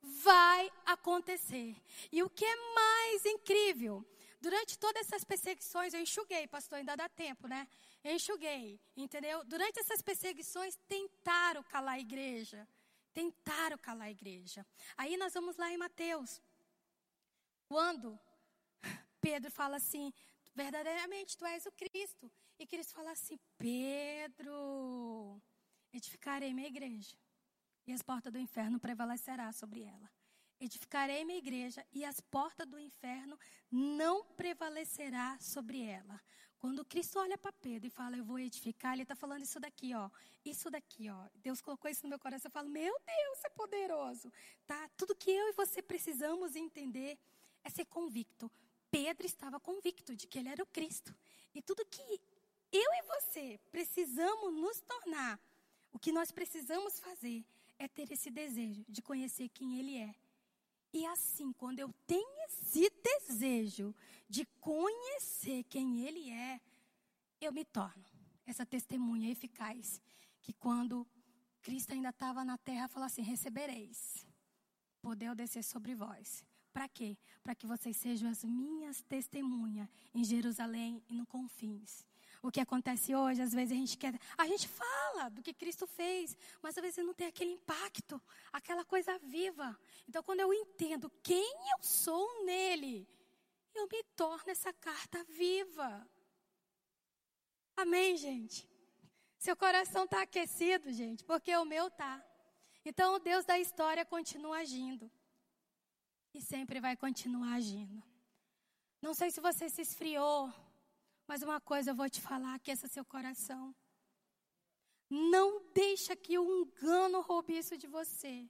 Vai acontecer. E o que é mais incrível, durante todas essas perseguições, eu enxuguei, pastor, ainda dá tempo, né? Enxuguei, entendeu? Durante essas perseguições, tentaram calar a igreja tentaram calar a igreja. Aí nós vamos lá em Mateus. Quando Pedro fala assim, verdadeiramente tu és o Cristo. E Cristo fala assim, Pedro, edificarei minha igreja. E as portas do inferno prevalecerá sobre ela. Edificarei minha igreja e as portas do inferno não prevalecerá sobre ela. Quando Cristo olha para Pedro e fala, eu vou edificar, ele está falando isso daqui, ó. Isso daqui, ó. Deus colocou isso no meu coração. Eu falo, meu Deus, é poderoso. Tá? Tudo que eu e você precisamos entender é ser convicto. Pedro estava convicto de que ele era o Cristo. E tudo que eu e você precisamos nos tornar, o que nós precisamos fazer é ter esse desejo de conhecer quem ele é. E assim, quando eu tenho esse desejo de conhecer quem Ele é, eu me torno essa testemunha eficaz. Que quando Cristo ainda estava na terra, falou assim: recebereis poder descer sobre vós. Para quê? Para que vocês sejam as minhas testemunhas em Jerusalém e no confins. O que acontece hoje, às vezes a gente quer, a gente fala do que Cristo fez, mas às vezes não tem aquele impacto, aquela coisa viva. Então, quando eu entendo quem eu sou nele, eu me torno essa carta viva. Amém, gente? Seu coração está aquecido, gente, porque o meu tá. Então o Deus da história continua agindo. e sempre vai continuar agindo. Não sei se você se esfriou, mas uma coisa eu vou te falar, aqueça seu coração. Não deixa que o engano roube isso de você.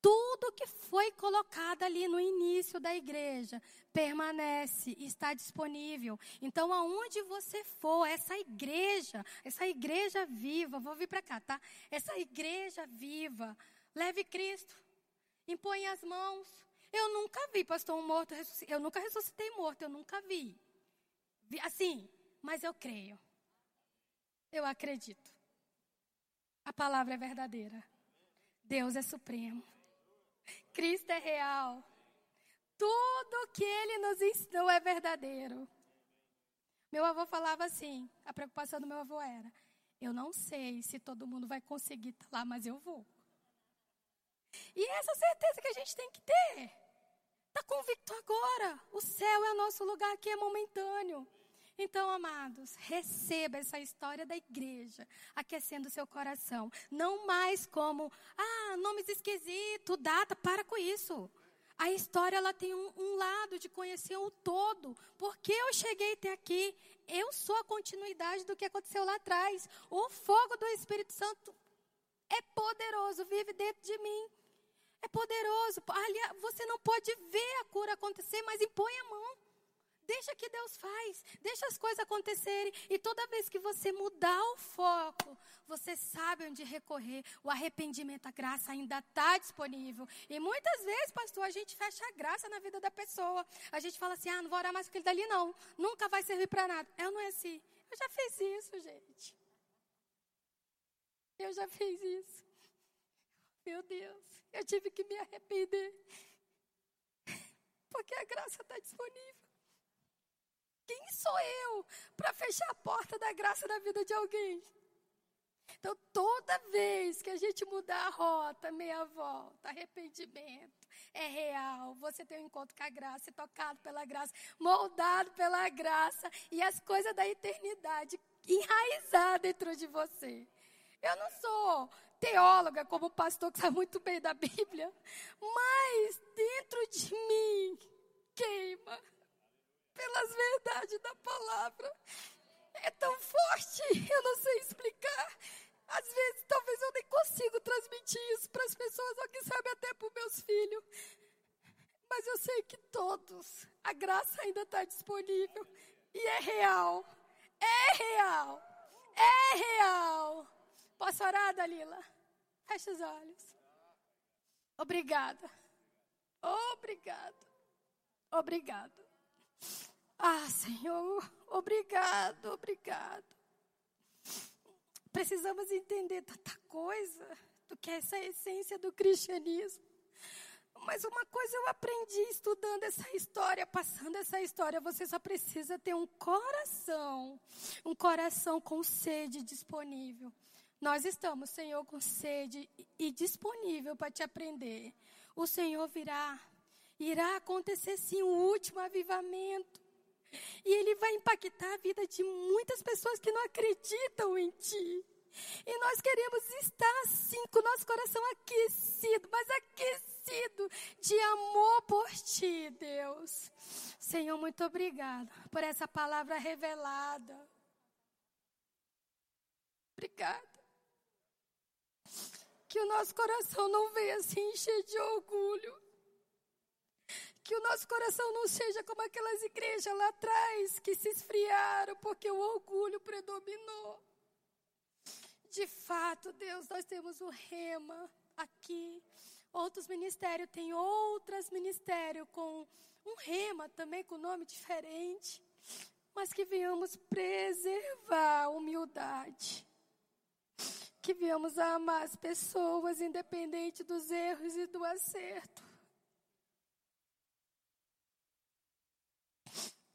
Tudo que foi colocado ali no início da igreja permanece, está disponível. Então, aonde você for, essa igreja, essa igreja viva, vou vir para cá, tá? Essa igreja viva, leve Cristo, impõe as mãos. Eu nunca vi pastor um morto, eu nunca ressuscitei morto, eu nunca vi. Assim, mas eu creio. Eu acredito. A palavra é verdadeira. Deus é supremo. Cristo é real. Tudo que ele nos ensinou é verdadeiro. Meu avô falava assim: a preocupação do meu avô era: eu não sei se todo mundo vai conseguir estar lá, mas eu vou. E essa certeza que a gente tem que ter. Está convicto agora. O céu é nosso lugar aqui, é momentâneo. Então, amados, receba essa história da igreja aquecendo seu coração. Não mais como, ah, nomes esquisitos, data, para com isso. A história ela tem um, um, lado de conhecer o todo. Porque eu cheguei até aqui, eu sou a continuidade do que aconteceu lá atrás. O fogo do Espírito Santo é poderoso, vive dentro de mim. É poderoso. Aliás, você não pode ver a cura acontecer, mas impõe a mão. Deixa que Deus faz, deixa as coisas acontecerem. E toda vez que você mudar o foco, você sabe onde recorrer. O arrependimento, a graça ainda está disponível. E muitas vezes, pastor, a gente fecha a graça na vida da pessoa. A gente fala assim: ah, não vou orar mais com aquele dali, não. Nunca vai servir para nada. Eu não é assim. Eu já fiz isso, gente. Eu já fiz isso. Meu Deus, eu tive que me arrepender. Porque a graça está disponível. Quem sou eu para fechar a porta da graça na vida de alguém? Então, toda vez que a gente mudar a rota, meia volta, arrependimento, é real. Você tem um encontro com a graça, tocado pela graça, moldado pela graça e as coisas da eternidade enraizadas dentro de você. Eu não sou teóloga como pastor que sabe muito bem da Bíblia, mas dentro de mim queima pelas verdades da palavra. É tão forte, eu não sei explicar. Às vezes, talvez eu nem consigo transmitir isso para as pessoas, ou quem sabe até para os meus filhos. Mas eu sei que todos, a graça ainda está disponível. E é real. É real. É real. Posso orar, Dalila? Feche os olhos. Obrigada. Obrigada. Obrigada. Ah, Senhor, obrigado, obrigado. Precisamos entender tanta coisa do que é essa essência do cristianismo. Mas uma coisa eu aprendi estudando essa história, passando essa história, você só precisa ter um coração, um coração com sede disponível. Nós estamos, Senhor, com sede e disponível para te aprender. O Senhor virá, irá acontecer sim o último avivamento. E ele vai impactar a vida de muitas pessoas que não acreditam em ti. E nós queremos estar assim, com o nosso coração aquecido, mas aquecido de amor por ti, Deus. Senhor, muito obrigada por essa palavra revelada. Obrigada. Que o nosso coração não venha se encher de orgulho que o nosso coração não seja como aquelas igrejas lá atrás que se esfriaram porque o orgulho predominou. De fato, Deus, nós temos o rema aqui. Outros ministérios têm outros ministérios com um rema também com nome diferente. Mas que venhamos preservar a humildade. Que venhamos amar as pessoas, independente dos erros e do acerto.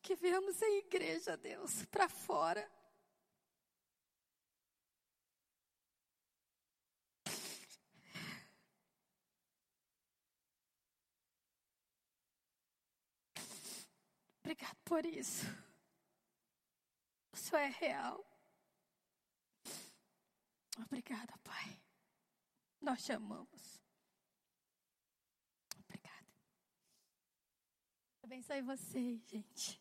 Que viemos em igreja, Deus, para fora. Obrigado por isso. O Senhor é real. Obrigada, Pai. Nós te amamos. abençoe vocês, gente.